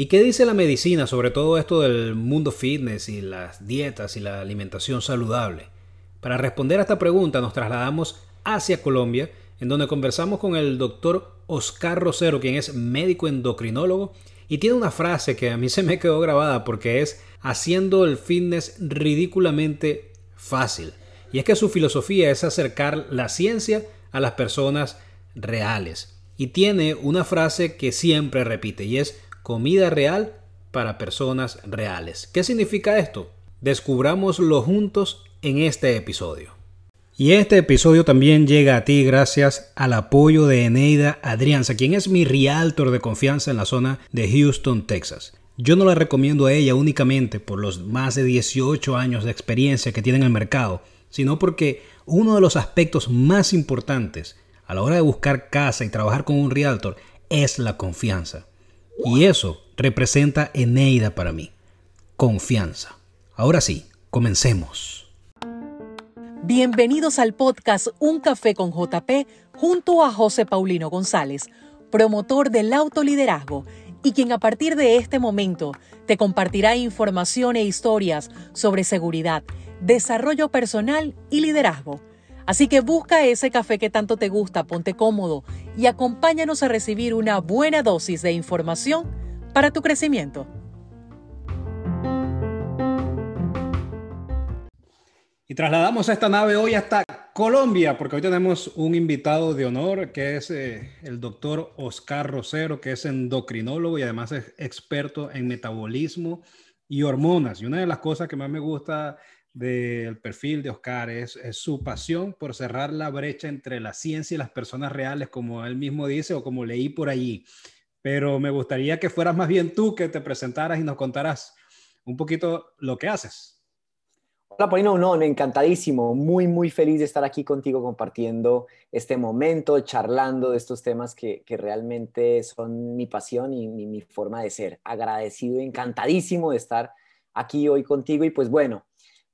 ¿Y qué dice la medicina sobre todo esto del mundo fitness y las dietas y la alimentación saludable? Para responder a esta pregunta nos trasladamos hacia Colombia, en donde conversamos con el doctor Oscar Rosero, quien es médico endocrinólogo, y tiene una frase que a mí se me quedó grabada porque es haciendo el fitness ridículamente fácil. Y es que su filosofía es acercar la ciencia a las personas reales. Y tiene una frase que siempre repite y es comida real para personas reales. ¿Qué significa esto? Descubrámoslo juntos en este episodio. Y este episodio también llega a ti gracias al apoyo de Eneida Adrianza, quien es mi realtor de confianza en la zona de Houston, Texas. Yo no la recomiendo a ella únicamente por los más de 18 años de experiencia que tiene en el mercado, sino porque uno de los aspectos más importantes a la hora de buscar casa y trabajar con un realtor es la confianza. Y eso representa Eneida para mí. Confianza. Ahora sí, comencemos. Bienvenidos al podcast Un Café con JP junto a José Paulino González, promotor del autoliderazgo y quien a partir de este momento te compartirá información e historias sobre seguridad, desarrollo personal y liderazgo. Así que busca ese café que tanto te gusta, ponte cómodo y acompáñanos a recibir una buena dosis de información para tu crecimiento. Y trasladamos esta nave hoy hasta Colombia, porque hoy tenemos un invitado de honor que es eh, el doctor Oscar Rosero, que es endocrinólogo y además es experto en metabolismo y hormonas. Y una de las cosas que más me gusta del perfil de Oscar es, su pasión por cerrar la brecha entre la ciencia y las personas reales, como él mismo dice o como leí por allí. Pero me gustaría que fueras más bien tú que te presentaras y nos contaras un poquito lo que haces. Hola, Paulino, no, encantadísimo, muy, muy feliz de estar aquí contigo compartiendo este momento, charlando de estos temas que, que realmente son mi pasión y mi, mi, forma de ser. Agradecido, encantadísimo de estar aquí hoy contigo y pues bueno,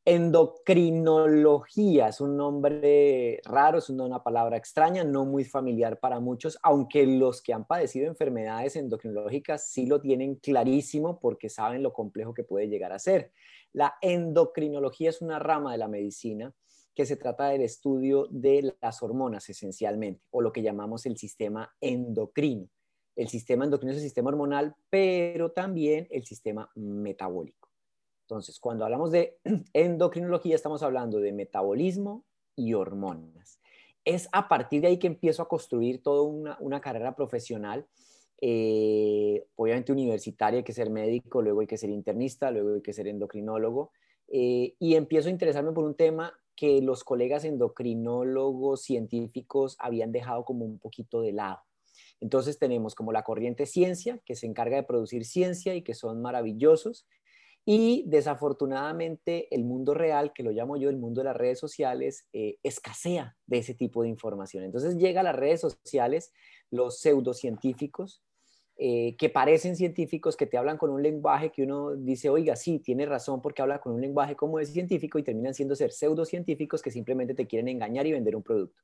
endocrinología es un nombre raro, es una palabra extraña, no muy familiar para muchos, aunque los que han padecido enfermedades endocrinológicas sí lo tienen clarísimo porque saben lo complejo que puede llegar a ser. La endocrinología es una rama de la medicina que se trata del estudio de las hormonas esencialmente, o lo que llamamos el sistema endocrino. El sistema endocrino es el sistema hormonal, pero también el sistema metabólico. Entonces, cuando hablamos de endocrinología, estamos hablando de metabolismo y hormonas. Es a partir de ahí que empiezo a construir toda una, carrera profesional eh, obviamente universitaria, hay que ser médico, luego hay que ser internista, luego hay que ser endocrinólogo, eh, y empiezo a interesarme por un tema que los colegas endocrinólogos científicos habían dejado como un poquito de lado. Entonces tenemos como la corriente ciencia, que se encarga de producir ciencia y que son maravillosos, y desafortunadamente el mundo real, que lo llamo yo el mundo de las redes sociales, eh, escasea de ese tipo de información. Entonces llega a las redes sociales los pseudocientíficos, eh, que parecen científicos, que te hablan con un lenguaje que uno dice, oiga, sí, tiene razón porque habla con un lenguaje como es científico y terminan siendo ser pseudocientíficos que simplemente te quieren engañar y vender un producto.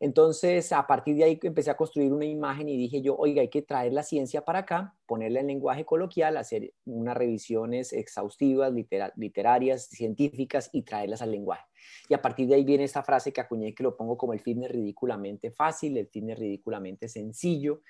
Entonces, a partir de ahí empecé a construir una imagen y dije yo, oiga, hay que traer la ciencia para acá, ponerla en lenguaje coloquial, hacer unas revisiones exhaustivas, literarias, científicas y traerlas al lenguaje. Y a partir de ahí viene esta frase que acuñé que lo pongo como el fitness ridículamente fácil, el fitness ridículamente sencillo,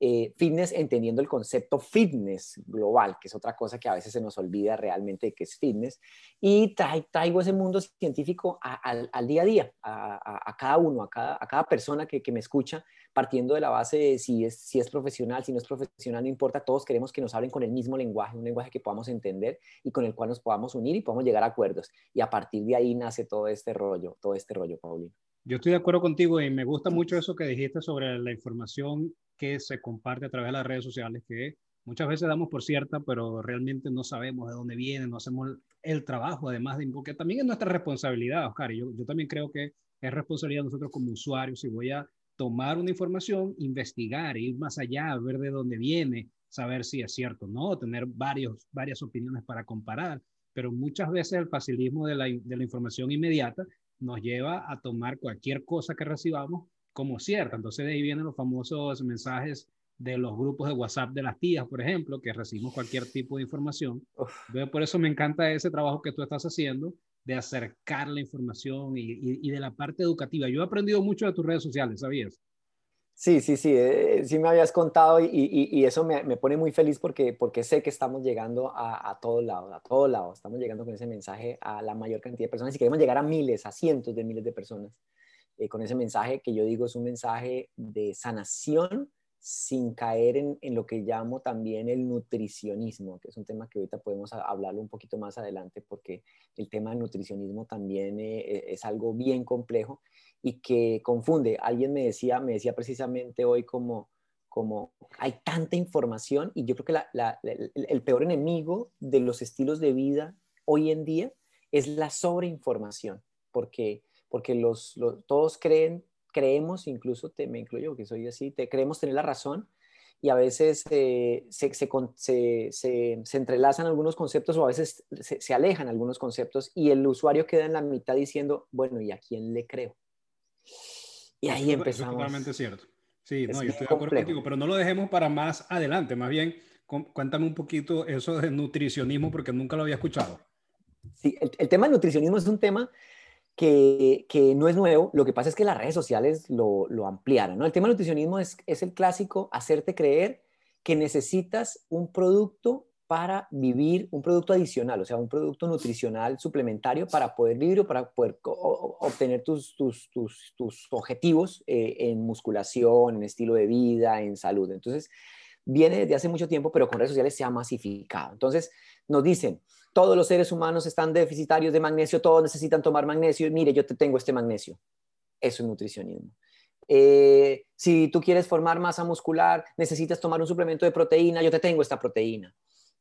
eh, fitness entendiendo el concepto fitness global, que es otra cosa que a veces se nos olvida realmente que es fitness, y traigo ese mundo científico al, día a día, a, cada uno, a cada, cada persona que, me escucha, partiendo de la base de si es, si es profesional, si no es profesional, no importa, todos queremos que nos hablen con el mismo lenguaje, un lenguaje que podamos entender y con el cual nos podamos unir y podamos llegar a acuerdos. Y a partir de ahí nace todo este rollo, todo este rollo, Paulino. Yo estoy de acuerdo contigo y me gusta mucho eso que dijiste sobre la información que se comparte a través de las redes sociales, que muchas veces damos por cierta, pero realmente no sabemos de dónde viene, no hacemos el trabajo, además de, porque también es nuestra responsabilidad, Oscar, y yo, yo también creo que es responsabilidad de nosotros como usuarios, si voy a tomar una información, investigar, ir más allá, ver de dónde viene, saber si es cierto o no, tener varios, varias opiniones para comparar, pero muchas veces el facilismo de la, de la información inmediata nos lleva a tomar cualquier cosa que recibamos como cierta. Entonces de ahí vienen los famosos mensajes de los grupos de WhatsApp de las tías, por ejemplo, que recibimos cualquier tipo de información. Por eso me encanta ese trabajo que tú estás haciendo de acercar la información y, de la parte educativa. Yo he aprendido mucho de tus redes sociales, ¿sabías? Sí, sí, sí, eh, sí me habías contado y, eso me, pone muy feliz porque, porque sé que estamos llegando a, a todos lados, a todos lados, estamos llegando con ese mensaje a la mayor cantidad de personas y queremos llegar a miles, a cientos de miles de personas eh, con ese mensaje que yo digo es un mensaje de sanación sin caer en, lo que llamo también el nutricionismo, que es un tema que ahorita podemos hablarlo un poquito más adelante porque el tema del nutricionismo también eh, es algo bien complejo y que confunde. Alguien me decía, me decía precisamente hoy como, como hay tanta información y yo creo que el, peor enemigo de los estilos de vida hoy en día es la sobreinformación, porque, porque los, todos creen creemos, incluso te, me incluyo que soy así, te, creemos tener la razón y a veces eh, se, se, se, entrelazan algunos conceptos o a veces se, alejan algunos conceptos y el usuario queda en la mitad diciendo, bueno, ¿y a quién le creo? Y ahí empezamos. es totalmente cierto. Sí, no, yo estoy de acuerdo contigo, pero no lo dejemos para más adelante, más bien cuéntame un poquito eso de nutricionismo porque nunca lo había escuchado. Sí, el, el tema del nutricionismo es un tema que, no es nuevo, lo que pasa es que las redes sociales lo, ampliaron. ¿no? El tema del nutricionismo es, el clásico, hacerte creer que necesitas un producto para vivir, un producto adicional, o sea, un producto nutricional suplementario para poder vivir o para poder obtener tus, tus, objetivos eh, en musculación, en estilo de vida, en salud. Entonces, viene desde hace mucho tiempo, pero con redes sociales se ha masificado. Entonces, nos dicen, todos los seres humanos están deficitarios de magnesio, todos necesitan tomar magnesio, mire, yo te tengo este magnesio. Eso es nutricionismo. Eh, si tú quieres formar masa muscular, necesitas tomar un suplemento de proteína, yo te tengo esta proteína.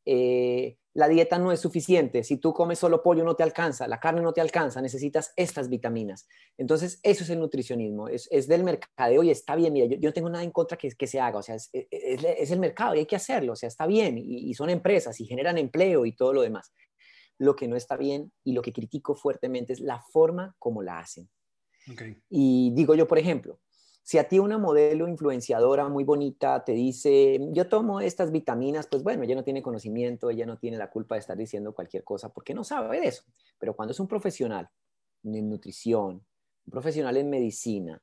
Eh, la dieta no es suficiente, si tú comes solo pollo no te alcanza, la carne no te alcanza, necesitas estas vitaminas. Entonces, eso es el nutricionismo, es, del mercadeo y está bien, mira, yo, no tengo nada en contra que, que se haga, o sea, es, el mercado y hay que hacerlo, o sea, está bien. Y, son empresas y generan empleo y todo lo demás. Lo que no está bien y lo que critico fuertemente es la forma como la hacen. Y digo yo, por ejemplo, si a ti una modelo influenciadora muy bonita te dice, yo tomo estas vitaminas, pues bueno, ella no tiene conocimiento, ella no tiene la culpa de estar diciendo cualquier cosa porque no sabe de eso. Pero cuando es un profesional en nutrición, un profesional en medicina,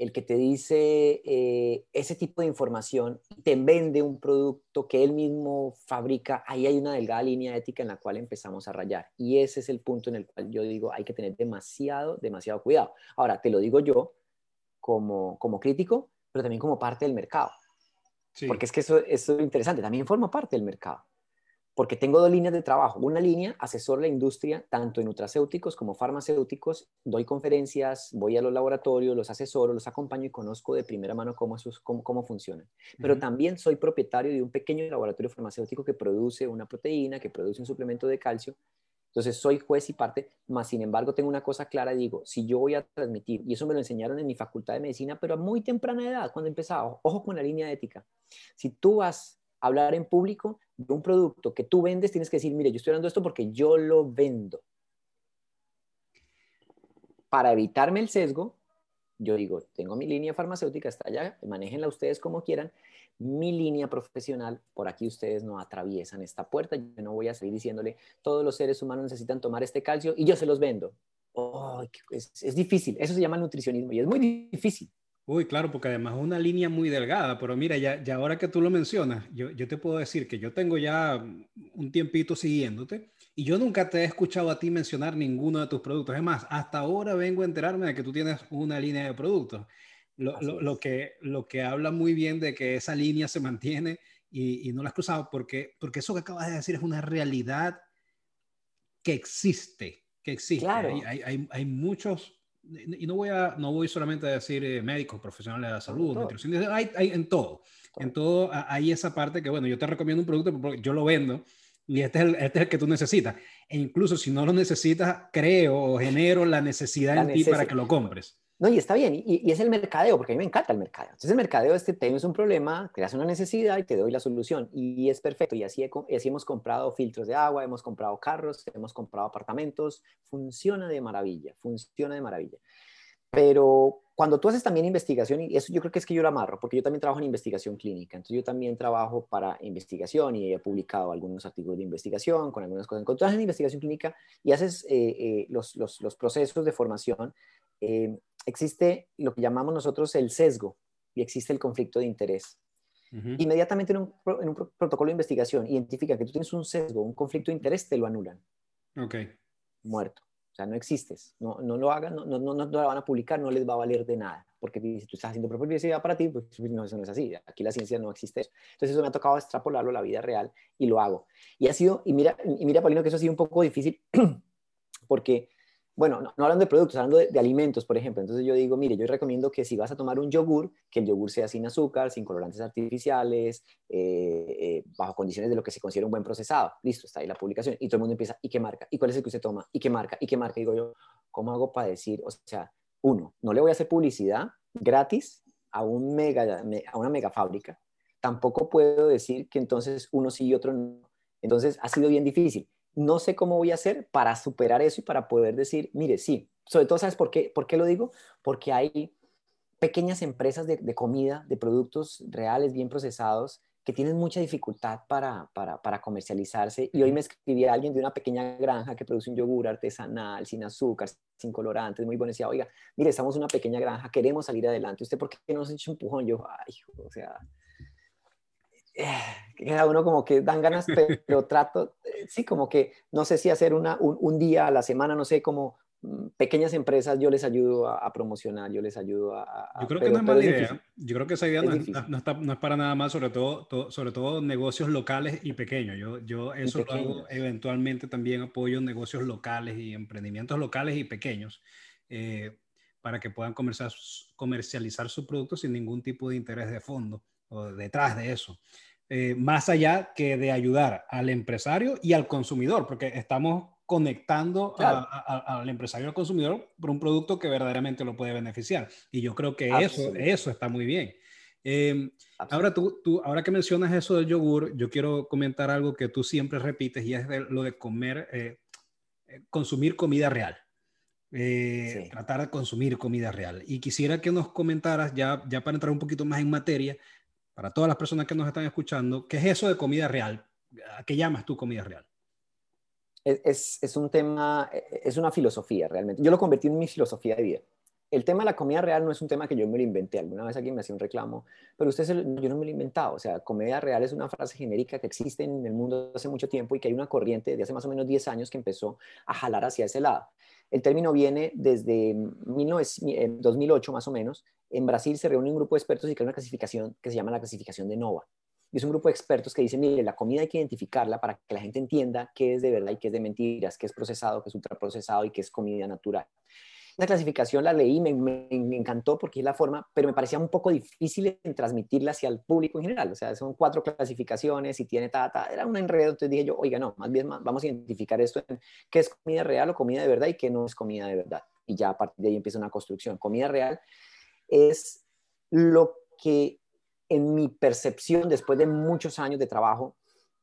el que te dice eh, ese tipo de información y te vende un producto que él mismo fabrica, ahí hay una delgada línea ética en la cual empezamos a rayar. Y ese es el punto en el cual yo digo, hay que tener demasiado, demasiado cuidado. Ahora, te lo digo yo, como, como crítico, pero también como parte del mercado. Porque es que eso, eso, es interesante, también forma parte del mercado. Porque tengo dos líneas de trabajo. Una línea, asesor la industria, tanto en nutracéuticos como farmacéuticos. Doy conferencias, voy a los laboratorios, los asesoro, los acompaño y conozco de primera mano cómo, cómo, cómo funcionan. Pero también soy propietario de un pequeño laboratorio farmacéutico que produce una proteína, que produce un suplemento de calcio entonces soy juez y parte, más sin embargo tengo una cosa clara, digo, si yo voy a transmitir, y eso me lo enseñaron en mi facultad de medicina, pero a muy temprana edad, cuando empezaba, ojo con la línea ética, si tú vas a hablar en público de un producto que tú vendes, tienes que decir, mire, yo estoy hablando esto porque yo lo vendo. Para evitarme el sesgo, yo digo, tengo mi línea farmacéutica, está allá, manéjenla ustedes como quieran, mi línea profesional, por aquí ustedes no atraviesan esta puerta, yo no voy a seguir diciéndole, todos los seres humanos necesitan tomar este calcio y yo se los vendo. es, difícil, eso se llama nutricionismo y es muy difícil. Uy, claro, porque además es una línea muy delgada, pero mira, ya, ya ahora que tú lo mencionas, yo, yo te puedo decir que yo tengo ya un tiempito siguiéndote y yo nunca te he escuchado a ti mencionar ninguno de tus productos. Es más, hasta ahora vengo a enterarme de que tú tienes una línea de productos. Lo, que, lo que habla muy bien de que esa línea se mantiene y, no la has cruzado, porque, porque eso que acabas de decir es una realidad que existe, que existe. Hay, hay, hay, muchos, y no voy, a, no voy solamente a decir eh, médicos, profesionales de la salud, hay, hay en todo. En todo hay esa parte que, bueno, yo te recomiendo un producto porque yo lo vendo y este es, el, este es el que tú necesitas. E incluso si no lo necesitas, creo o genero la necesidad en ti para que lo compres. No, y está bien, y, es el mercadeo, porque a mí me encanta el mercadeo. Entonces el mercadeo es que tienes un problema, creas una necesidad y te doy la solución. Y es perfecto, y así, así hemos comprado filtros de agua, hemos comprado carros, hemos comprado apartamentos, funciona de maravilla, funciona de maravilla. Pero cuando tú haces también investigación, y eso yo creo que es que yo lo amarro, porque yo también trabajo en investigación clínica, entonces yo también trabajo para investigación y he publicado algunos artículos de investigación con algunas cosas. Cuando tú haces investigación clínica y haces eh, eh, los, los, los, procesos de formación, eh, existe lo que llamamos nosotros el sesgo y existe el conflicto de interés. Inmediatamente en un, en un, protocolo de investigación identifica que tú tienes un sesgo, un conflicto de interés, te lo anulan. Ok. Muerto no existes, no, no lo hagan, no, no, no, no la van a publicar, no les va a valer de nada, porque si tú estás haciendo publicidad para ti, pues, pues no, eso no es así, aquí la ciencia no existe eso. Entonces eso me ha tocado extrapolarlo a la vida real y lo hago. Y ha sido, y mira, y mira Paulino, que eso ha sido un poco difícil, porque bueno, no, hablando de productos, hablando de, alimentos, por ejemplo. Entonces yo digo, mire, yo recomiendo que si vas a tomar un yogur, que el yogur sea sin azúcar, sin colorantes artificiales, eh, eh, bajo condiciones de lo que se considera un buen procesado. Listo, está ahí la publicación. Y todo el mundo empieza, ¿y qué marca? ¿Y cuál es el que usted toma? ¿Y qué marca? ¿Y qué marca? Y digo yo, ¿cómo hago para decir? O sea, uno, no le voy a hacer publicidad gratis a, un mega, a una mega fábrica. Tampoco puedo decir que entonces uno sí y otro no. Entonces ha sido bien difícil no sé cómo voy a hacer para superar eso y para poder decir, mire, sí, sobre todo, ¿sabes por qué, por qué lo digo? Porque hay pequeñas empresas de, comida, de productos reales, bien procesados, que tienen mucha dificultad para, para, comercializarse. Y hoy me escribía alguien de una pequeña granja que produce un yogur artesanal, sin azúcar, sin colorantes, muy bueno. Decía, oiga, mire, estamos una pequeña granja, queremos salir adelante. ¿Usted por qué no nos echa un empujón? Yo, ay, o sea, queda uno como que dan ganas, pero trato, eh, sí, como que no sé si hacer una, un, día a la semana, no sé, como mm, pequeñas empresas yo les ayudo a, promocionar, yo les ayudo a... yo creo que no es mala idea, yo creo que esa idea no es, no, es, para nada mal, sobre todo, sobre todo negocios locales y pequeños. Yo, yo eso lo hago eventualmente también apoyo negocios locales y emprendimientos locales y pequeños. Eh, para que puedan comercializar, comercializar su producto sin ningún tipo de interés de fondo o detrás de eso. Eh, más allá que de ayudar al empresario y al consumidor, porque estamos conectando al empresario y al consumidor por un producto que verdaderamente lo puede beneficiar. Y yo creo que eso, eso está muy bien. Em, ahora, tú, tú, ahora que mencionas eso del yogur, yo quiero comentar algo que tú siempre repites y es lo de comer, eh, eh, consumir comida real. Tratar de consumir comida real. Y quisiera que nos comentaras, ya, ya para entrar un poquito más en materia, para todas las personas que nos están escuchando, ¿qué es eso de comida real? ¿A qué llamas tú comida real? Es, es, un tema, es una filosofía realmente. Yo lo convertí en mi filosofía de vida. El tema de la comida real no es un tema que yo me lo inventé. Alguna vez alguien me hacía un reclamo, pero usted yo no me lo he inventado. O sea, comida real es una frase genérica que existe en el mundo hace mucho tiempo y que hay una corriente de hace más o menos 10 años que empezó a jalar hacia ese lado. El término viene desde 2008 más o menos. En Brasil se reúne un grupo de expertos y crea una clasificación que se llama la clasificación de NOVA. Y es un grupo de expertos que dicen, mire, la comida hay que identificarla para que la gente entienda qué es de verdad y qué es de mentiras, qué es procesado, qué es ultraprocesado y qué es comida natural. La clasificación la leí, me, encantó porque es la forma, pero me parecía un poco difícil en transmitirla hacia el público en general. O sea, son cuatro clasificaciones y tiene ta, ta. Era un enredo. Entonces dije yo, oiga, no, más bien vamos a identificar esto en qué es comida real o comida de verdad y qué no es comida de verdad. Y ya a partir de ahí empieza una construcción. Comida real es lo que en mi percepción, después de muchos años de trabajo,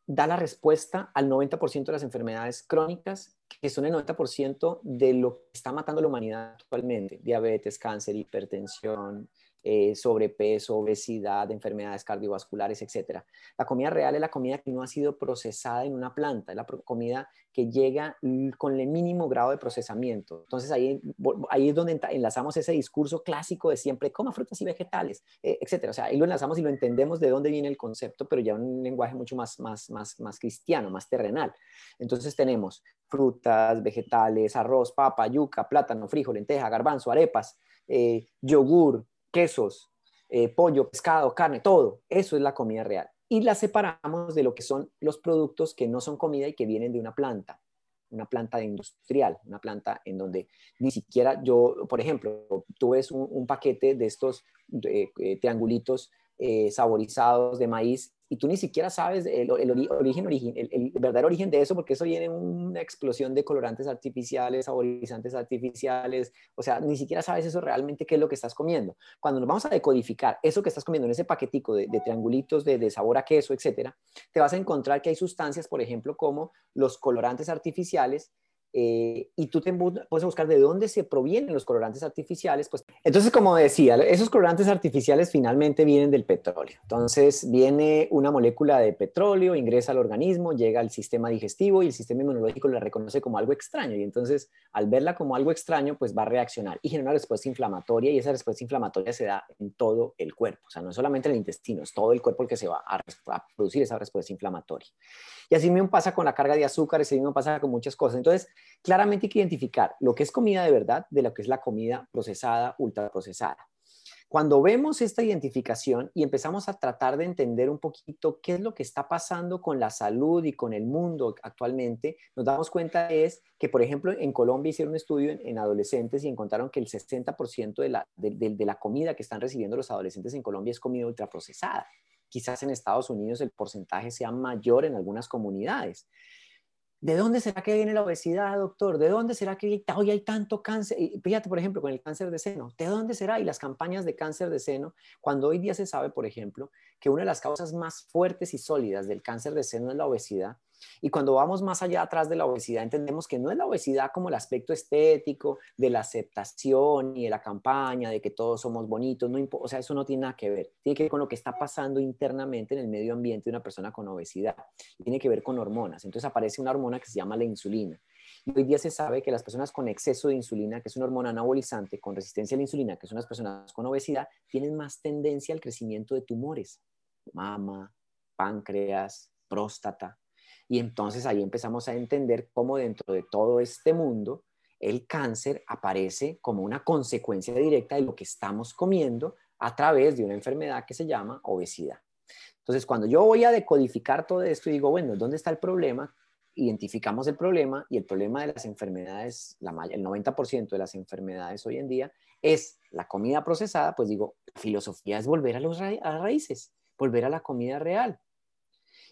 da la respuesta al 90% de las enfermedades crónicas, que son el 90% de lo que está matando a la humanidad actualmente. Diabetes, cáncer, hipertensión, eh, sobrepeso, obesidad, enfermedades cardiovasculares, etc. La comida real es la comida que no ha sido procesada en una planta, es la comida que llega con el mínimo grado de procesamiento. Entonces ahí, ahí es donde enlazamos ese discurso clásico de siempre, coma frutas y vegetales, eh, etc. O sea, ahí lo enlazamos y lo entendemos de dónde viene el concepto, pero ya un lenguaje mucho más, más, más, más cristiano, más terrenal. Entonces tenemos frutas, vegetales, arroz, papa, yuca, plátano, frijol, lenteja, garbanzo, arepas, eh, yogur, quesos, eh, pollo, pescado, carne, todo. Eso es la comida real. Y la separamos de lo que son los productos que no son comida y que vienen de una planta, una planta industrial, una planta en donde ni siquiera yo, por ejemplo, tú ves un, paquete de estos eh, triangulitos eh, saborizados de maíz y tú ni siquiera sabes el, origen, el, verdadero origen de eso, porque eso viene una explosión de colorantes artificiales, saborizantes artificiales, o sea, ni siquiera sabes eso realmente qué es lo que estás comiendo. Cuando nos vamos a decodificar eso que estás comiendo en ese paquetico de, triangulitos de, de, sabor a queso, etcétera, te vas a encontrar que hay sustancias, por ejemplo, como los colorantes artificiales eh, y tú te puedes buscar de dónde se provienen los colorantes artificiales. Pues, entonces, como decía, esos colorantes artificiales finalmente vienen del petróleo. Entonces, viene una molécula de petróleo, ingresa al organismo, llega al sistema digestivo y el sistema inmunológico la reconoce como algo extraño. Y entonces, al verla como algo extraño, pues va a reaccionar y genera una respuesta inflamatoria. Y esa respuesta inflamatoria se da en todo el cuerpo. O sea, no solamente en el intestino, es todo el cuerpo el que se va a, a producir esa respuesta inflamatoria. Y así mismo pasa con la carga de azúcar, así mismo pasa con muchas cosas. Entonces, claramente hay que identificar lo que es comida de verdad de lo que es la comida procesada, ultraprocesada. Cuando vemos esta identificación y empezamos a tratar de entender un poquito qué es lo que está pasando con la salud y con el mundo actualmente, nos damos cuenta es que, por ejemplo, en Colombia hicieron un estudio en, adolescentes y encontraron que el 60% de la, de la comida que están recibiendo los adolescentes en Colombia es comida ultraprocesada. Quizás en Estados Unidos el porcentaje sea mayor en algunas comunidades. ¿De dónde será que viene la obesidad, doctor? ¿De dónde será que hoy hay tanto cáncer? fíjate, por ejemplo, con el cáncer de seno. ¿De dónde será? Y las campañas de cáncer de seno, cuando hoy día se sabe, por ejemplo, que una de las causas más fuertes y sólidas del cáncer de seno es la obesidad, y cuando vamos más allá atrás de la obesidad, entendemos que no es la obesidad como el aspecto estético de la aceptación y de la campaña, de que todos somos bonitos, no o sea, eso no tiene nada que ver. Tiene que ver con lo que está pasando internamente en el medio ambiente de una persona con obesidad. Tiene que ver con hormonas. Entonces aparece una hormona que se llama la insulina. Hoy día se sabe que las personas con exceso de insulina, que es una hormona anabolizante, con resistencia a la insulina, que son las personas con obesidad, tienen más tendencia al crecimiento de tumores, mama, páncreas, próstata. Y entonces ahí empezamos a entender cómo dentro de todo este mundo el cáncer aparece como una consecuencia directa de lo que estamos comiendo a través de una enfermedad que se llama obesidad. Entonces, cuando yo voy a decodificar todo esto y digo, bueno, ¿dónde está el problema? Identificamos el problema y el problema de las enfermedades, la, el 90% de las enfermedades hoy en día es la comida procesada, pues digo, la filosofía es volver a, los a las raíces, volver a la comida real.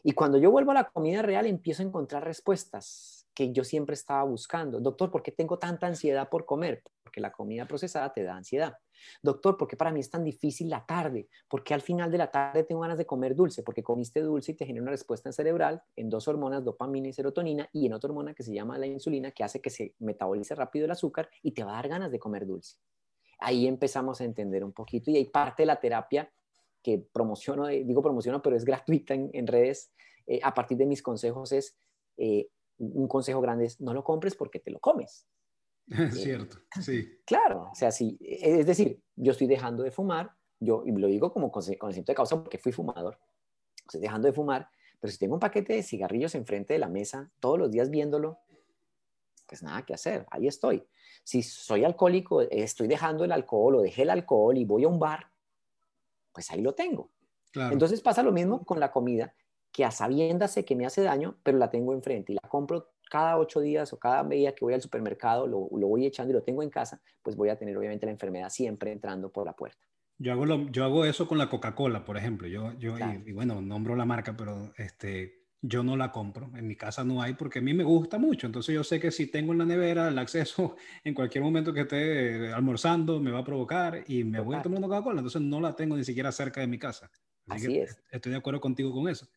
Y cuando yo vuelvo a la comida real, empiezo a encontrar respuestas que yo siempre estaba buscando. Doctor, ¿por qué tengo tanta ansiedad por comer? Porque la comida procesada te da ansiedad. Doctor, ¿por qué para mí es tan difícil la tarde? Porque al final de la tarde tengo ganas de comer dulce? Porque comiste dulce y te genera una respuesta cerebral en dos hormonas, dopamina y serotonina, y en otra hormona que se llama la insulina, que hace que se metabolice rápido el azúcar y te va a dar ganas de comer dulce. Ahí empezamos a entender un poquito y hay parte de la terapia que promociono, eh, digo promociono, pero es gratuita en, redes, eh, a partir de mis consejos es, eh, un consejo grande es, no lo compres porque te lo comes. Es cierto, sí. Claro, o sea, sí, es decir, yo estoy dejando de fumar, yo y lo digo como conocimiento de causa porque fui fumador, estoy dejando de fumar, pero si tengo un paquete de cigarrillos enfrente de la mesa, todos los días viéndolo, pues nada que hacer, ahí estoy. Si soy alcohólico, estoy dejando el alcohol o dejé el alcohol y voy a un bar, pues ahí lo tengo. Entonces pasa lo mismo con la comida, que a sabiendas sé que me hace daño, pero la tengo enfrente y la compro cada ocho días o cada día que voy al supermercado, lo, voy echando y lo tengo en casa, pues voy a tener obviamente la enfermedad siempre entrando por la puerta. Yo hago, yo hago eso con la Coca-Cola, por ejemplo. Yo, yo y, bueno, nombro la marca, pero este, yo no la compro. En mi casa no hay porque a mí me gusta mucho. Entonces yo sé que si tengo en la nevera el acceso en cualquier momento que esté almorzando me va a provocar y me voy a tomar una Coca-Cola. Entonces no la tengo ni siquiera cerca de mi casa. Así, es. Estoy de acuerdo contigo con eso.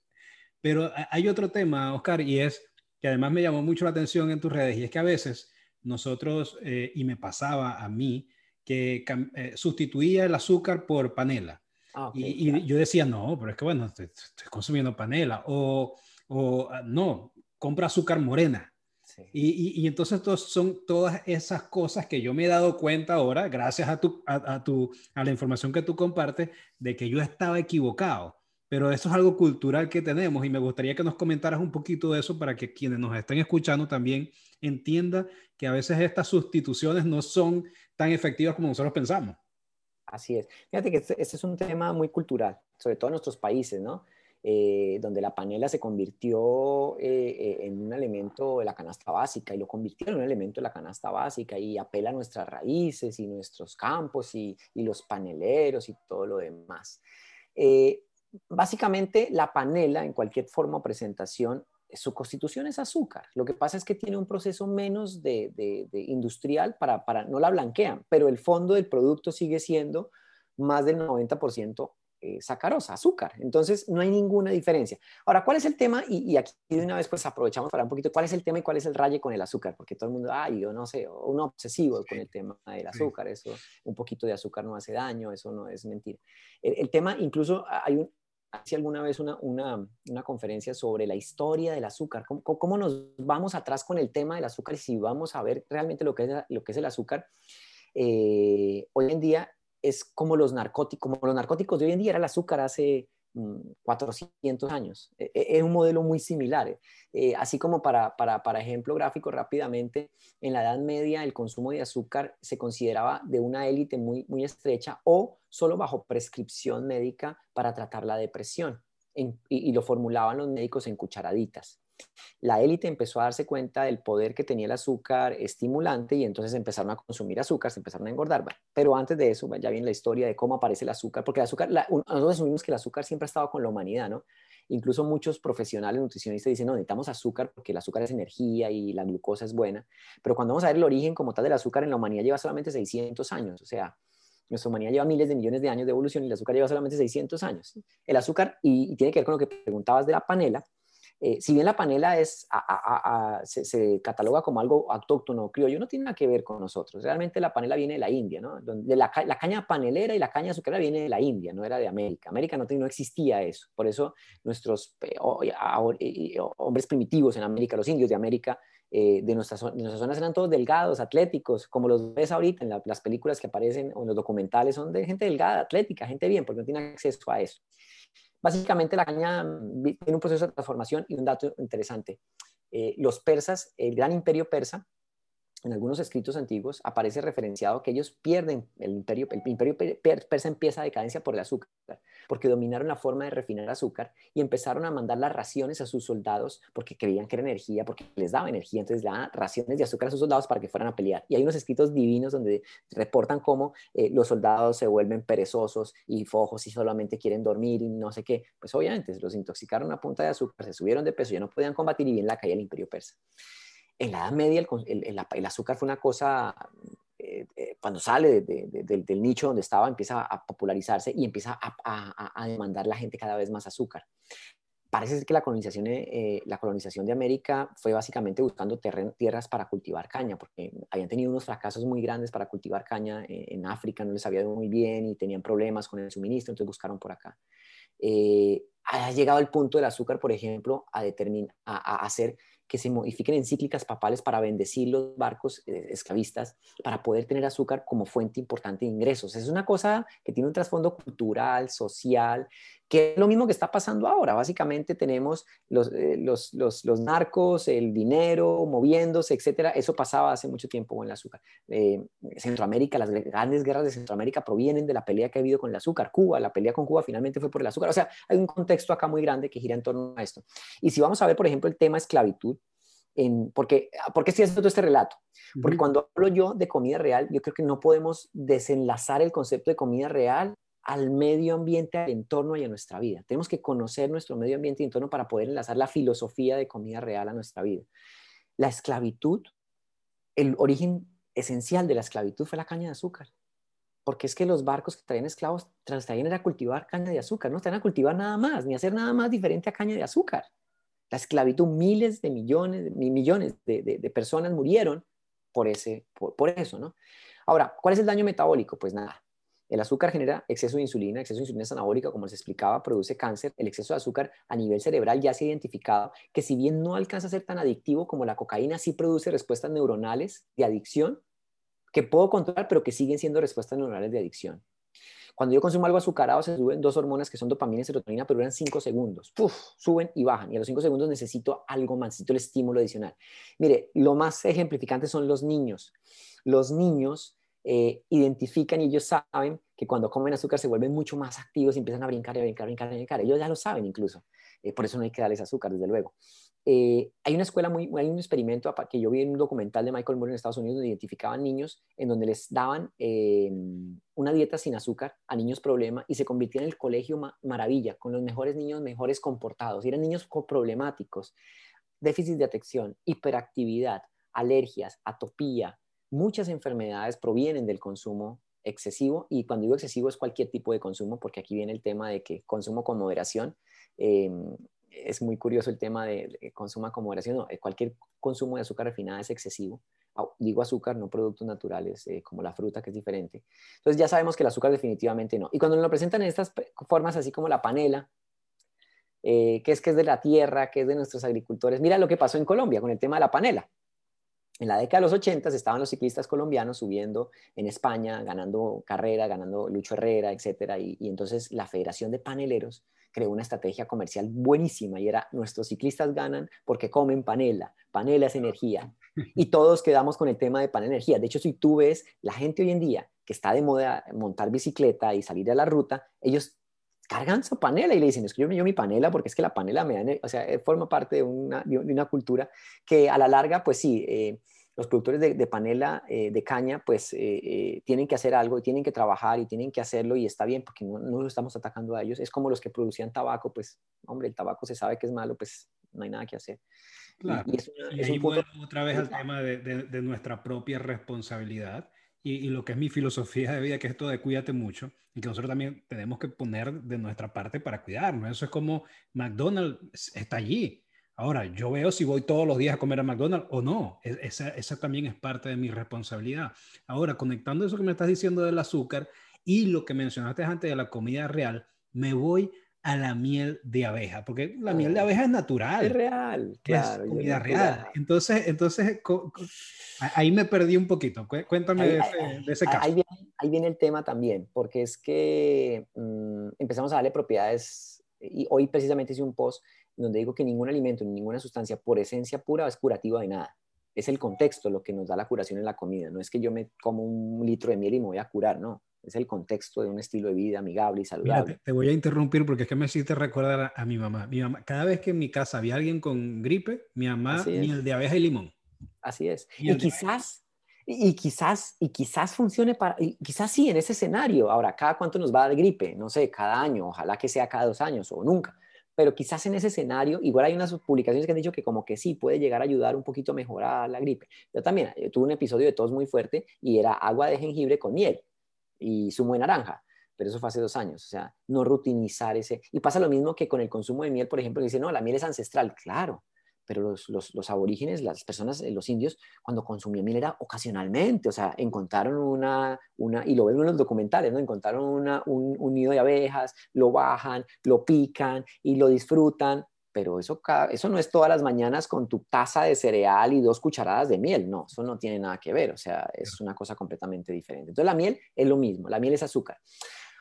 Pero hay otro tema, Oscar, y es que además me llamó mucho la atención en tus redes y es que a veces nosotros, eh, y me pasaba a mí, que eh, sustituía el azúcar por panela. Ah, y, yo decía, no, pero es que bueno, estoy consumiendo panela. O o ah, no, compra azúcar morena. Y, y, entonces son todas esas cosas que yo me he dado cuenta ahora, gracias a, tu, a, tu, a la información que tú compartes, de que yo estaba equivocado. Pero eso es algo cultural que tenemos y me gustaría que nos comentaras un poquito de eso para que quienes nos estén escuchando también entiendan que a veces estas sustituciones no son tan efectivas como nosotros pensamos. Así es. Fíjate que este, este es un tema muy cultural, sobre todo en nuestros países, ¿no? Eh, donde la panela se convirtió eh, eh, en un elemento de la canasta básica y lo convirtió en un elemento de la canasta básica y apela a nuestras raíces y nuestros campos y, los paneleros y todo lo demás. básicamente la panela en cualquier forma o presentación su constitución es azúcar. Lo que pasa es que tiene un proceso menos de, industrial para, para, no la blanquean, pero el fondo del producto sigue siendo más del 90% eh, sacarosa, azúcar. Entonces, no hay ninguna diferencia. Ahora, ¿cuál es el tema? Y, aquí de una vez pues aprovechamos para un poquito, ¿cuál es el tema y cuál es el raye con el azúcar? Porque todo el mundo, ay, yo no sé, un obsesivo con el tema del azúcar, eso, un poquito de azúcar no hace daño, eso no es mentira. El, tema, incluso hay un, hace alguna vez una, una, una, conferencia sobre la historia del azúcar, ¿Cómo, cómo, nos vamos atrás con el tema del azúcar y si vamos a ver realmente lo que es, lo que es el azúcar. Eh, hoy en día es como los narcóticos, como los narcóticos de hoy en día era el azúcar hace 400 mm, años. E, e, es un modelo muy similar. Eh, así como para, para, para, ejemplo gráfico rápidamente, en la Edad Media el consumo de azúcar se consideraba de una élite muy, muy estrecha o solo bajo prescripción médica para tratar la depresión. y, lo formulaban los médicos en cucharaditas la élite empezó a darse cuenta del poder que tenía el azúcar estimulante y entonces empezaron a consumir azúcar, se empezaron a engordar. Pero antes de eso, ya viene la historia de cómo aparece el azúcar, porque el azúcar, nosotros asumimos que el azúcar siempre ha estado con la humanidad, ¿no? Incluso muchos profesionales nutricionistas dicen, no, necesitamos azúcar porque el azúcar es energía y la glucosa es buena. Pero cuando vamos a ver el origen como tal del azúcar en la humanidad lleva solamente 600 años, o sea, nuestra humanidad lleva miles de millones de años de evolución y el azúcar lleva solamente 600 años. El azúcar, y tiene que ver con lo que preguntabas de la panela, eh, si bien la panela es, se, cataloga como algo autóctono criollo, no tiene nada que ver con nosotros. Realmente la panela viene de la India, ¿no? De la, caña panelera y la caña azucarera viene de la India, no era de América. América no, no existía eso. Por eso nuestros eh, hombres primitivos en América, los indios de América, eh, de, nuestras, zonas eran todos delgados, atléticos, como los ves ahorita en las películas que aparecen o en los documentales, son de gente delgada, atlética, gente bien, porque no tiene acceso a eso. Básicamente la caña mm, tiene un proceso de transformación y un dato interesante. Eh, los persas, el gran imperio persa, en algunos escritos antiguos aparece referenciado que ellos pierden el imperio, el imperio persa empieza a decadencia por el azúcar, porque dominaron la forma de refinar azúcar y empezaron a mandar las raciones a sus soldados porque creían que era energía, porque les daba energía, entonces daban raciones de azúcar a sus soldados para que fueran a pelear. Y hay unos escritos divinos donde reportan cómo eh, los soldados se vuelven perezosos y fojos y solamente quieren dormir y no sé qué. Pues obviamente los intoxicaron a punta de azúcar, se subieron de peso, ya no podían combatir y bien la caída del imperio persa en la Edad Media el, azúcar fue una cosa, eh, eh, cuando sale del nicho donde estaba, empieza a popularizarse y empieza a, demandar la gente cada vez más azúcar. Parece ser que la colonización, eh, la colonización de América fue básicamente buscando tierras para cultivar caña, porque habían tenido unos fracasos muy grandes para cultivar caña en África, no les había ido muy bien y tenían problemas con el suministro, entonces buscaron por acá. ha llegado el punto del azúcar, por ejemplo, a, determinar, a hacer que se modifiquen encíclicas papales para bendecir los barcos eh, esclavistas, para poder tener azúcar como fuente importante de ingresos. Es una cosa que tiene un trasfondo cultural, social, que es lo mismo que está pasando ahora. Básicamente tenemos los, eh, los, los, los narcos, el dinero moviéndose, etcétera. Eso pasaba hace mucho tiempo con el azúcar. Eh, Centroamérica, las grandes guerras de Centroamérica provienen de la pelea que ha habido con el azúcar. Cuba, la pelea con Cuba finalmente fue por el azúcar. O sea, hay un contexto acá muy grande que gira en torno a esto. Y si vamos a ver, por ejemplo, el tema esclavitud, en, porque, ¿Por qué estoy haciendo este relato? Porque cuando hablo yo de comida real, yo creo que no podemos desenlazar el concepto de comida real al medio ambiente, al entorno y a nuestra vida. Tenemos que conocer nuestro medio ambiente y entorno para poder enlazar la filosofía de comida real a nuestra vida. La esclavitud, el origen esencial de la esclavitud fue la caña de azúcar. Porque es que los barcos que traían esclavos traían era cultivar caña de azúcar, no traían a cultivar nada más, ni hacer nada más diferente a caña de azúcar. La esclavitud, miles de millones, millones de, personas murieron por, ese, por eso, ¿no? Ahora, ¿cuál es el daño metabólico? Pues nada, el azúcar genera exceso de insulina, exceso de insulina anabólica, como les explicaba, produce cáncer. El exceso de azúcar a nivel cerebral ya se ha identificado que si bien no alcanza a ser tan adictivo como la cocaína, sí produce respuestas neuronales de adicción que puedo controlar, pero que siguen siendo respuestas neuronales de adicción. Cuando yo consumo algo azucarado, se suben dos hormonas que son dopamina y serotonina, pero duran cinco segundos. suben y bajan. Y a los cinco segundos necesito algo más, necesito el estímulo adicional. Mire, lo más ejemplificante son los niños. Los niños eh, identifican y ellos saben que cuando comen azúcar se vuelven mucho más activos y empiezan a brincar y brincar, brincar, brincar. Ellos ya lo saben incluso. Eh, por eso no hay que darles azúcar, desde luego. Eh, hay una escuela muy, hay un experimento que yo vi en un documental de Michael Moore en Estados Unidos donde identificaban niños en donde les daban una dieta sin azúcar a niños problema y se convirtieron en el colegio maravilla con los mejores niños mejores comportados. Y eran niños problemáticos, déficit de atención, hiperactividad, alergias, atopía, muchas enfermedades provienen del consumo excesivo, y cuando digo excesivo es cualquier tipo de consumo, porque aquí viene el tema de que consumo con moderación. Em, es muy curioso el tema de, consumo con moderación. No, cualquier consumo de azúcar refinada es excesivo. Digo azúcar, no productos naturales, eh, como la fruta, que es diferente. Entonces ya sabemos que el azúcar definitivamente no. Y cuando nos lo presentan en estas formas, así como la panela, eh, que es que es de la tierra, que es de nuestros agricultores. Mira lo que pasó en Colombia con el tema de la panela. En la década de los 80 estaban los ciclistas colombianos subiendo en España, ganando carrera, ganando Lucho Herrera, etcétera, y, entonces la Federación de Paneleros creó una estrategia comercial buenísima y era nuestros ciclistas ganan porque comen panela, panela es energía y todos quedamos con el tema de panela energía. De hecho, si tú ves la gente hoy en día que está de moda montar bicicleta y salir a la ruta, ellos cargan su panela y le dicen, es que yo mi panela porque es que la panela me da, o sea, eh, forma parte de una, de una cultura que a la larga, pues sí, eh, los productores de, panela eh, de caña, pues tienen que hacer algo y tienen que trabajar y tienen que hacerlo y está bien porque no, no lo estamos atacando a ellos. Es como los que producían tabaco, pues, hombre, el tabaco se sabe que es malo, pues no hay nada que hacer. Claro. Y, ahí vuelvo otra vez al tema de, de nuestra propia responsabilidad y, lo que es mi filosofía de vida, que es esto de cuídate mucho, y que nosotros también tenemos que poner de nuestra parte para cuidarnos. Eso es como McDonald's está allí. Ahora, yo veo si voy todos los días a comer a McDonald's o no. E, esa, esa también es parte de mi responsabilidad. Ahora, conectando eso que me estás diciendo del azúcar y lo que mencionaste antes de la comida real, me voy a la miel de abeja, porque la miel de abeja es natural. Es real, claro. Es comida real. Entonces, entonces ahí me perdí un poquito. Cuéntame de, ese, caso. Ahí viene, el tema también, porque es que mm, empezamos a darle propiedades, y hoy precisamente hice un post donde digo que ningún alimento, ninguna sustancia por esencia pura es curativa de nada. Es el contexto lo que nos da la curación en la comida. No es que yo me como un litro de miel y me voy a curar, no es el contexto de un estilo de vida amigable y saludable. te, voy a interrumpir porque es que me hiciste recordar a, mi mamá. Mi mamá, cada vez que en mi casa había alguien con gripe, mi mamá miel de abeja y limón. Así es. y quizás, y quizás, y quizás funcione para, quizás sí en ese escenario. Ahora, ¿cada cuánto nos va a dar gripe? No sé, cada año, ojalá que sea cada dos años o nunca. Pero quizás en ese escenario, igual hay unas publicaciones que han dicho que como que sí puede llegar a ayudar un poquito a mejorar la gripe. Yo también yo tuve un episodio de tos muy fuerte y era agua de jengibre con miel y zumo de naranja, pero eso fue hace dos años, o sea, no rutinizar ese. Y pasa lo mismo que con el consumo de miel, por ejemplo, dicen, no, la miel es ancestral, claro, pero los, los, los, aborígenes, las personas, eh, los indios, cuando consumían miel era ocasionalmente, o sea, encontraron una, una y lo ven en los documentales, ¿no? Encontraron una, un, un, nido de abejas, lo bajan, lo pican y lo disfrutan, pero eso, eso no es todas las mañanas con tu taza de cereal y dos cucharadas de miel, no, eso no tiene nada que ver, o sea, es una cosa completamente diferente. Entonces la miel es lo mismo, la miel es azúcar.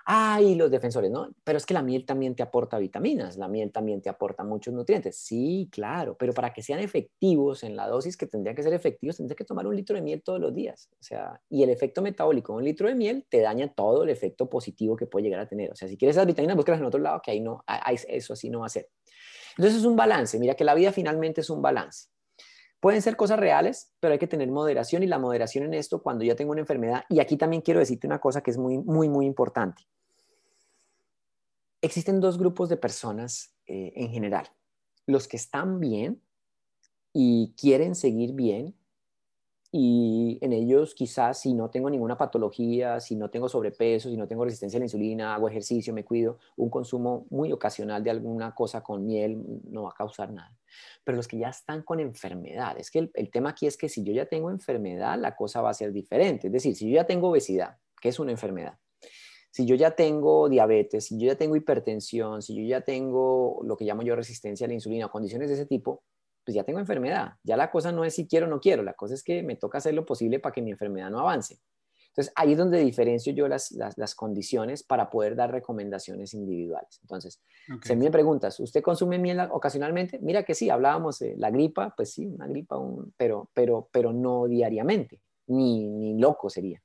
Ay, los defensores, ¿no? Pero es que la miel también te aporta vitaminas, la miel también te aporta muchos nutrientes. Sí, claro, pero para que sean efectivos en la dosis que tendrían que ser efectivos, tendrías que tomar un litro de miel todos los días. O sea, y el efecto metabólico de un litro de miel te daña todo el efecto positivo que puede llegar a tener. O sea, si quieres esas vitaminas, búscalas en otro lado, que ahí no, eso así no va a ser. Entonces es un balance, mira que la vida finalmente es un balance. Pueden ser cosas reales, pero hay que tener moderación y la moderación en esto cuando ya tengo una enfermedad. Y aquí también quiero decirte una cosa que es muy, muy, muy importante. Existen dos grupos de personas eh, en general. Los que están bien y quieren seguir bien y en ellos quizás si no tengo ninguna patología, si no tengo sobrepeso, si no tengo resistencia a la insulina, hago ejercicio, me cuido, un consumo muy ocasional de alguna cosa con miel no va a causar nada. Pero los que ya están con enfermedad, es que el, tema aquí es que si yo ya tengo enfermedad, la cosa va a ser diferente. Es decir, si yo ya tengo obesidad, que es una enfermedad, si yo ya tengo diabetes, si yo ya tengo hipertensión, si yo ya tengo lo que llamo yo resistencia a la insulina o condiciones de ese tipo, pues ya tengo enfermedad. Ya la cosa no es si quiero o no quiero, la cosa es que me toca hacer lo posible para que mi enfermedad no avance. Entonces, ahí es donde diferencio yo las, las, condiciones para poder dar recomendaciones individuales. Entonces, si me preguntas, ¿usted consume miel ocasionalmente? Mira que sí, hablábamos de la gripa, pues sí, una gripa, pero, pero, pero no diariamente, ni, ni loco sería.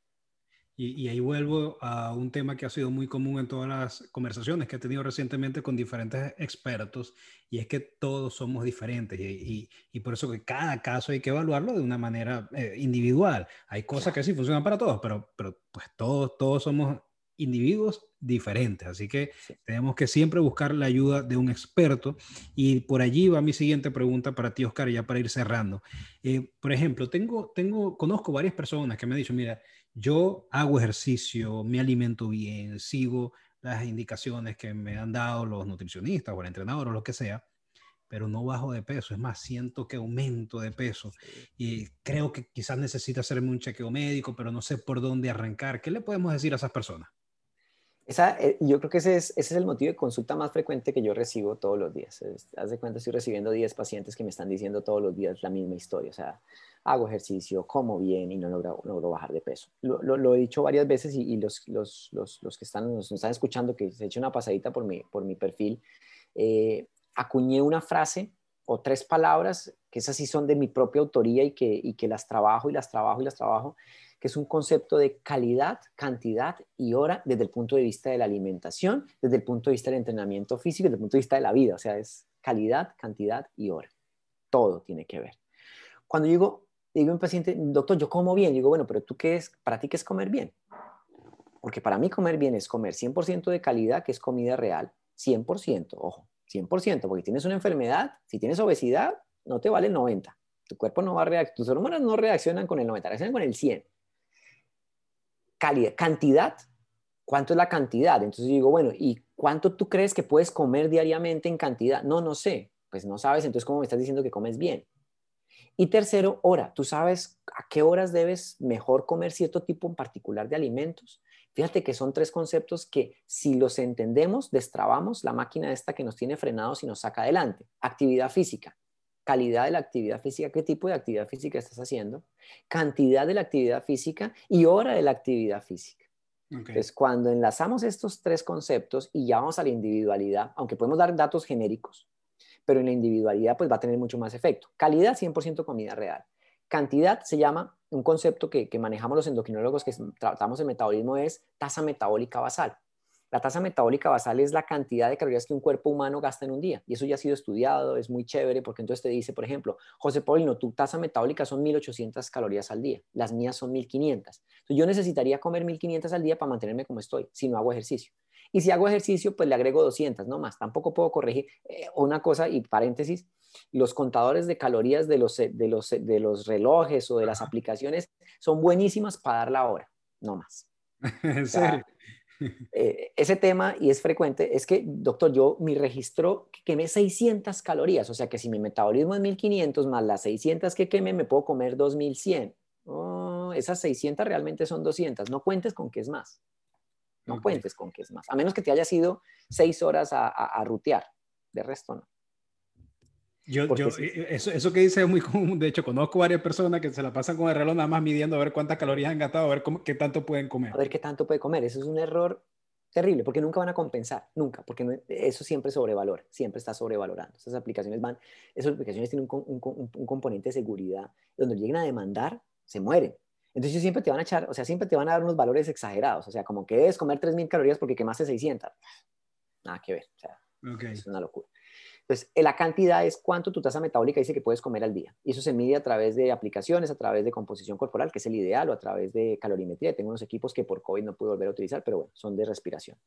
Y, ahí vuelvo a un tema que ha sido muy común en todas las conversaciones que he tenido recientemente con diferentes expertos, y es que todos somos diferentes, y, y, por eso que cada caso hay que evaluarlo de una manera eh, individual. Hay cosas que sí funcionan para todos, pero, pero pues todos, todos somos individuos diferentes, así que tenemos que siempre buscar la ayuda de un experto y por allí va mi siguiente pregunta para ti, Oscar, ya para ir cerrando. Eh, por ejemplo, tengo, tengo, conozco varias personas que me han dicho, mira, yo hago ejercicio, me alimento bien, sigo las indicaciones que me han dado los nutricionistas o el entrenador o lo que sea, pero no bajo de peso. Es más, siento que aumento de peso y creo que quizás necesita hacerme un chequeo médico, pero no sé por dónde arrancar. ¿Qué le podemos decir a esas personas? Esa, eh, yo creo que ese es, ese es, el motivo de consulta más frecuente que yo recibo todos los días. haz de cuenta, estoy recibiendo 10 pacientes que me están diciendo todos los días la misma historia. O sea, hago ejercicio, como bien y no logro, logro bajar de peso. Lo, lo, he dicho varias veces y, los, los, los, los, que están, nos están escuchando, que se echen una pasadita por mi, por mi perfil, eh, acuñé una frase o tres palabras, que esas sí son de mi propia autoría y que, y que las trabajo y las trabajo y las trabajo, que es un concepto de calidad, cantidad y hora desde el punto de vista de la alimentación, desde el punto de vista del entrenamiento físico, desde el punto de vista de la vida. O sea, es calidad, cantidad y hora. Todo tiene que ver. Cuando digo digo a un paciente, doctor, yo como bien. Digo, bueno, pero tú qué es, para ti qué es comer bien? Porque para mí comer bien es comer 100% de calidad, que es comida real, 100%, ojo, 100%, porque tienes una enfermedad, si tienes obesidad, no te vale el 90. Tu cuerpo no va a reaccionar, tus hormonas no reaccionan con el 90, reaccionan con el 100. Calidad, cantidad, ¿cuánto es la cantidad? Entonces digo, bueno, ¿y cuánto tú crees que puedes comer diariamente en cantidad? No, no sé. Pues no sabes, entonces ¿cómo me estás diciendo que comes bien? Y tercero, hora. Tú sabes a qué horas debes mejor comer cierto tipo en particular de alimentos. Fíjate que son tres conceptos que si los entendemos, destrabamos la máquina esta que nos tiene frenados y nos saca adelante. Actividad física. Calidad de la actividad física, qué tipo de actividad física estás haciendo, cantidad de la actividad física y hora de la actividad física. Entonces, cuando enlazamos estos tres conceptos y ya vamos a la individualidad, aunque podemos dar datos genéricos, pero en la individualidad pues va a tener mucho más efecto. Calidad, 100% comida real. Cantidad se llama, un concepto que, que manejamos los endocrinólogos que tratamos el metabolismo es tasa metabólica basal. La tasa metabólica basal es la cantidad de calorías que un cuerpo humano gasta en un día. Y eso ya ha sido estudiado, es muy chévere, porque entonces te dice, por ejemplo, José Paulino, tu tasa metabólica son 1800 calorías al día, las mías son 1500. Entonces yo necesitaría comer 1500 al día para mantenerme como estoy, si no hago ejercicio. Y si hago ejercicio, pues le agrego 200, no más. Tampoco puedo corregir. Eh, una cosa, y paréntesis, los contadores de calorías de los, de, los, de los relojes o de las aplicaciones son buenísimas para dar la hora, no más. ¿En serio? Eh, ese tema, y es frecuente, es que, doctor, yo mi registro que quemé 600 calorías, o sea que si mi metabolismo es 1500 más las 600 que quemé, me puedo comer 2100. esas 600 realmente son 200, no cuentes con que es más. No cuentes con que es más, a menos que te haya ido seis horas a, a, rutear. De resto, no. Yo, yo eh, eso, eso, que dice es muy común. De hecho, conozco varias personas que se la pasan con el reloj nada más midiendo a ver cuántas calorías han gastado, a ver cómo, qué tanto pueden comer. A ver qué tanto puede comer. Eso es un error terrible porque nunca van a compensar, nunca, porque eso siempre sobrevalora, siempre está sobrevalorando. Esas aplicaciones van, esas aplicaciones tienen un, un, un componente de seguridad. Donde lleguen a demandar, se mueren. Entonces siempre te van a echar, o sea, siempre te van a dar unos valores exagerados, o sea, como que debes comer 3.000 calorías porque quemaste 600. Nada que ver, o sea, es una locura. Entonces, eh, la cantidad es cuánto tu tasa metabólica dice que puedes comer al día. Y eso se mide a través de aplicaciones, a través de composición corporal, que es el ideal, o a través de calorimetría. Tengo unos equipos que por COVID no pude volver a utilizar, pero bueno, son de respiración.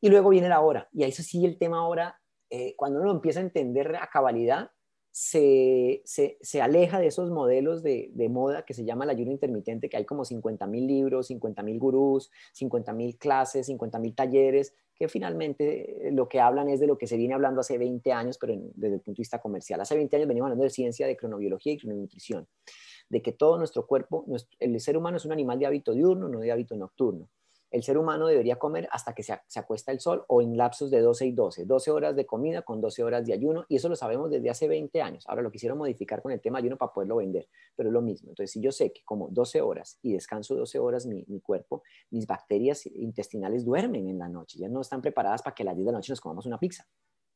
Y luego viene la hora. Y ahí sí el tema ahora, eh, cuando uno empieza a entender a cabalidad, se, se, aleja de esos modelos de, de, moda que se llama el ayuno intermitente, que hay como 50 mil libros, 50 mil gurús, 50 mil clases, 50 mil talleres, que finalmente eh, lo que hablan es de lo que se viene hablando hace 20 años, pero desde el punto de vista comercial. Hace 20 años venimos hablando de ciencia, de cronobiología y crononutrición, de que todo nuestro cuerpo, el ser humano es un animal de hábito diurno, no de hábito nocturno el ser humano debería comer hasta que se, acuesta el sol o en lapsos de 12 y 12, 12 horas de comida con 12 horas de ayuno, y eso lo sabemos desde hace 20 años. Ahora lo quisieron modificar con el tema ayuno para poderlo vender, pero es lo mismo. Entonces, si yo sé que como 12 horas y descanso 12 horas mi, cuerpo, mis bacterias intestinales duermen en la noche, ya no están preparadas para que a las 10 de la noche nos comamos una pizza.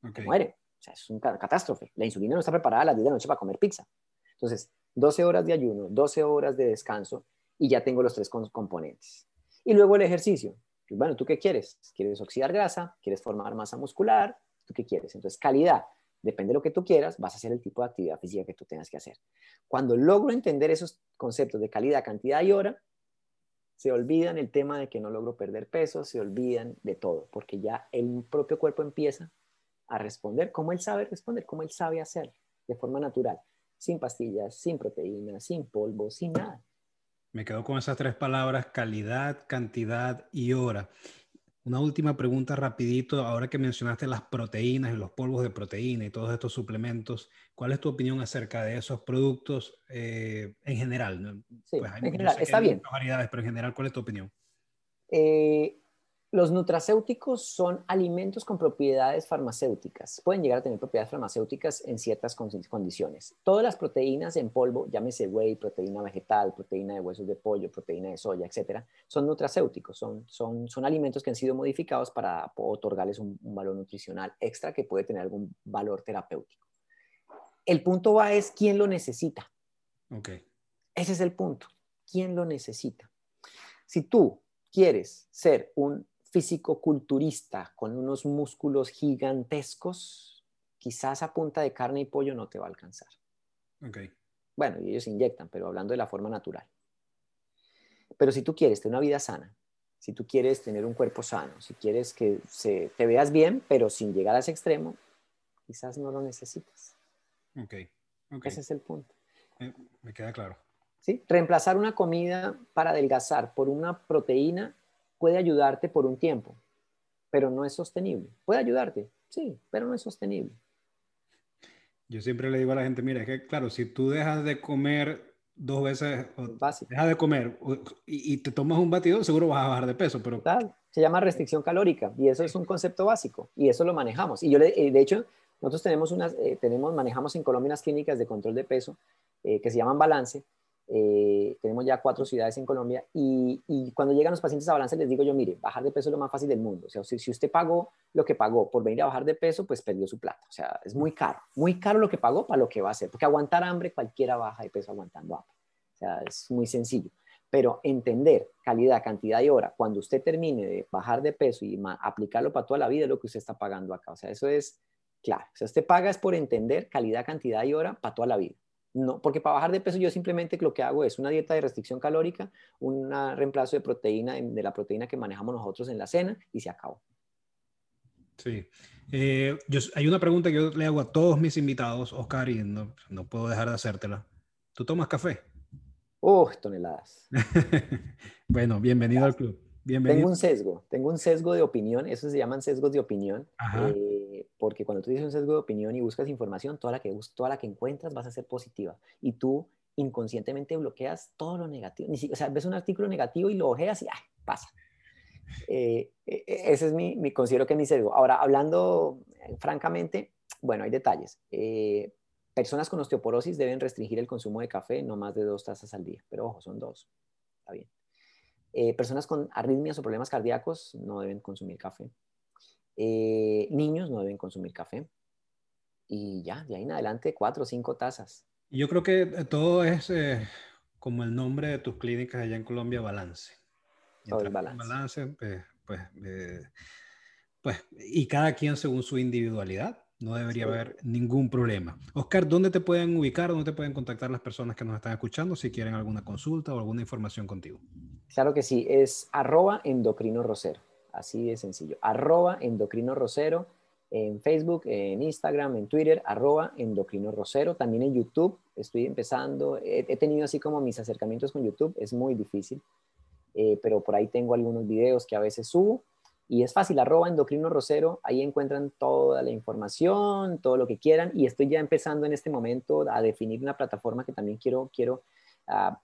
Okay. Muere. O sea, es una catástrofe. La insulina no está preparada a las 10 de la noche para comer pizza. Entonces, 12 horas de ayuno, 12 horas de descanso y ya tengo los tres componentes. Y luego el ejercicio. Pues, bueno, ¿tú qué quieres? ¿Quieres oxidar grasa? ¿Quieres formar masa muscular? ¿Tú qué quieres? Entonces, calidad. Depende de lo que tú quieras, vas a hacer el tipo de actividad física que tú tengas que hacer. Cuando logro entender esos conceptos de calidad, cantidad y hora, Se olvidan el tema de que no logro perder peso, se olvidan de todo, porque ya el propio cuerpo empieza a responder como él sabe responder, como él sabe hacer, de forma natural, sin pastillas, sin proteínas, sin polvo, sin nada. Me quedo con esas tres palabras, calidad, cantidad y hora. Una última pregunta rapidito, ahora que mencionaste las proteínas y los polvos de proteína y todos estos suplementos, ¿cuál es tu opinión acerca de esos productos eh, en general? Sí, pues en general, está bien. variedades, pero en general, ¿cuál es tu opinión? Eh, los nutracéuticos son alimentos con propiedades farmacéuticas. Pueden llegar a tener propiedades farmacéuticas en ciertas condiciones. Todas las proteínas en polvo, llámese whey, proteína vegetal, proteína de huesos de pollo, proteína de soya, etcétera, son nutracéuticos. Son, son, son alimentos que han sido modificados para otorgarles un, valor nutricional extra que puede tener algún valor terapéutico. El punto va es quién lo necesita. Okay. Ese es el punto. ¿Quién lo necesita? Si tú quieres ser un físico-culturista con unos músculos gigantescos, quizás a punta de carne y pollo no te va a alcanzar. Okay. Bueno, y ellos inyectan, pero hablando de la forma natural. Pero si tú quieres tener una vida sana, si tú quieres tener un cuerpo sano, si quieres que se, te veas bien, pero sin llegar a ese extremo, quizás no lo necesitas. Okay. Ese es el punto. me queda claro. ¿Sí? Reemplazar una comida para adelgazar por una proteína puede ayudarte por un tiempo, pero no es sostenible. Puede ayudarte, sí, pero no es sostenible. Yo siempre le digo a la gente, mira, es que claro, si tú dejas de comer dos veces, dejas de comer y, te tomas un batido, seguro vas a bajar de peso, pero... se llama restricción calórica y eso es un concepto básico y eso lo manejamos. Y yo, eh, de hecho, nosotros tenemos unas, eh, tenemos, manejamos en Colombia unas clínicas de control de peso eh, que se llaman balance eh, tenemos ya cuatro ciudades en Colombia y, cuando llegan los pacientes a balance les digo yo, mire, bajar de peso es lo más fácil del mundo. O sea, si, usted pagó lo que pagó por venir a bajar de peso, pues perdió su plata. O sea, es muy caro, muy caro lo que pagó para lo que va a hacer. Porque aguantar hambre, cualquiera baja de peso aguantando hambre. O sea, es muy sencillo. Pero entender calidad, cantidad y hora, cuando usted termine de bajar de peso y aplicarlo para toda la vida, es lo que usted está pagando acá. O sea, eso es claro. O sea, usted paga es por entender calidad, cantidad y hora para toda la vida. No, porque para bajar de peso yo simplemente lo que hago es una dieta de restricción calórica, un reemplazo de proteína, de la proteína que manejamos nosotros en la cena y se acabó. Sí. Eh, hay una pregunta que yo le hago a todos mis invitados, Oscar, y no, puedo dejar de hacértela. ¿Tú tomas café? ¡Oh, toneladas! bueno, bienvenido al club. Bienvenido. Tengo un sesgo, tengo un sesgo de opinión, eso se llaman sesgos de opinión. Eh, porque cuando tú dices un sesgo de opinión y buscas información, toda la que, toda la que encuentras vas a ser positiva. Y tú inconscientemente bloqueas todo lo negativo. O sea, ves un artículo negativo y lo ojeas y ¡ay! pasa. Eh, e, e, ese es mi, mi, considero que es mi sesgo. Ahora, hablando eh, francamente, bueno, hay detalles. Eh, personas con osteoporosis deben restringir el consumo de café no más de dos tazas al día, pero ojo, son dos. Está bien. personas con arritmias o problemas cardíacos no deben consumir café. Eh, niños no deben consumir café. Y ya, de ahí en adelante, cuatro o cinco tazas. Yo creo que eh, todo es eh, como el nombre de tus clínicas allá en Colombia, balance. Todo el balance. pues, pues, pues, y cada quien según su individualidad. No debería haber ningún problema. Oscar, ¿dónde te pueden ubicar? ¿Dónde te pueden contactar las personas que nos están escuchando si quieren alguna consulta o alguna información contigo? Claro que sí, es arroba endocrino rosero así de sencillo. Arroba endocrino rosero en Facebook, en Instagram, en Twitter, arroba endocrino rosero, también en YouTube. Estoy empezando, he, tenido así como mis acercamientos con YouTube, es muy difícil, eh, pero por ahí tengo algunos videos que a veces subo. Y es fácil, arroba endocrino rosero, ahí encuentran toda la información, todo lo que quieran. Y estoy ya empezando en este momento a definir una plataforma que también quiero, quiero, uh,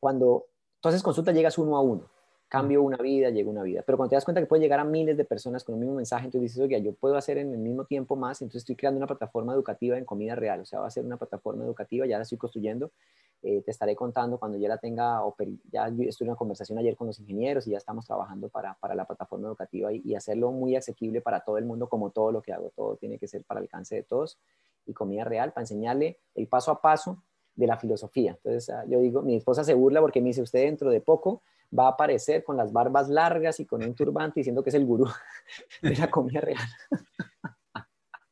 cuando entonces consulta llegas uno a uno cambio una vida, llega una vida. Pero cuando te das cuenta que puede llegar a miles de personas con el mismo mensaje, entonces dices, oye, yo puedo hacer en el mismo tiempo más, entonces estoy creando una plataforma educativa en comida real, o sea, va a ser una plataforma educativa, ya la estoy construyendo, eh, te estaré contando cuando ya la tenga, ya estuve en una conversación ayer con los ingenieros y ya estamos trabajando para, para la plataforma educativa y, y, hacerlo muy asequible para todo el mundo, como todo lo que hago, todo tiene que ser para el alcance de todos y comida real, para enseñarle el paso a paso de la filosofía. Entonces, ah, yo digo, mi esposa se burla porque me dice, usted dentro de poco va a aparecer con las barbas largas y con un turbante diciendo que es el gurú de la comida real.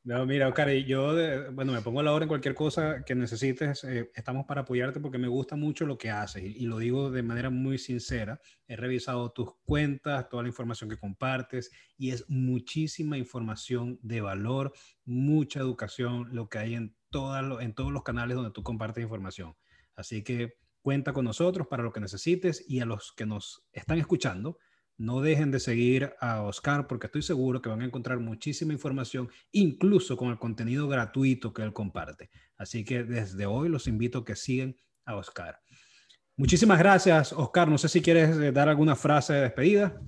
No, mira, Oscar, yo, bueno, me pongo a la hora en cualquier cosa que necesites. Eh, estamos para apoyarte porque me gusta mucho lo que haces y, lo digo de manera muy sincera. He revisado tus cuentas, toda la información que compartes y es muchísima información de valor, mucha educación, lo que hay en, en todos los canales donde tú compartes información. Así que cuenta con nosotros para lo que necesites y a los que nos están escuchando no dejen de seguir a Oscar porque estoy seguro que van a encontrar muchísima información, incluso con el contenido gratuito que él comparte. Así que desde hoy los invito a que sigan a Oscar. Muchísimas gracias, Oscar. No sé si quieres eh, dar alguna frase de despedida.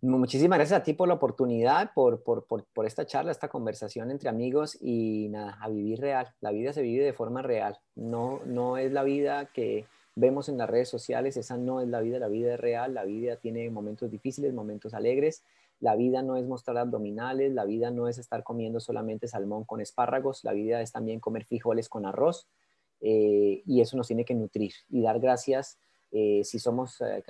Muchísimas gracias a ti por la oportunidad, por, por, por, esta charla, esta conversación entre amigos y nada, a vivir real. La vida se vive de forma real. No, no es la vida que, vemos en las redes sociales, esa no es la vida, la vida es real, la vida tiene momentos difíciles, momentos alegres, la vida no es mostrar abdominales, la vida no es estar comiendo solamente salmón con espárragos, la vida es también comer frijoles con arroz eh, y eso nos tiene que nutrir y dar gracias. Eh, si somos eh,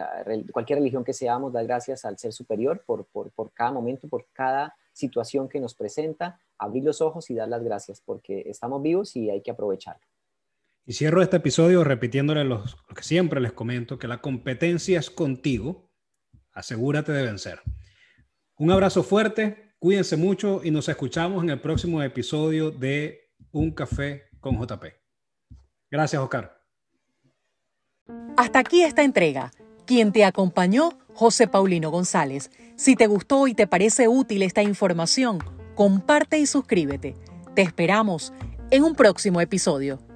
cualquier religión que seamos, dar gracias al ser superior por, por, por cada momento, por cada situación que nos presenta, abrir los ojos y dar las gracias porque estamos vivos y hay que aprovecharlo. Y cierro este episodio repitiéndole lo que siempre les comento, que la competencia es contigo, asegúrate de vencer. Un abrazo fuerte, cuídense mucho y nos escuchamos en el próximo episodio de Un Café con JP. Gracias, Oscar. Hasta aquí esta entrega. Quien te acompañó, José Paulino González. Si te gustó y te parece útil esta información, comparte y suscríbete. Te esperamos en un próximo episodio.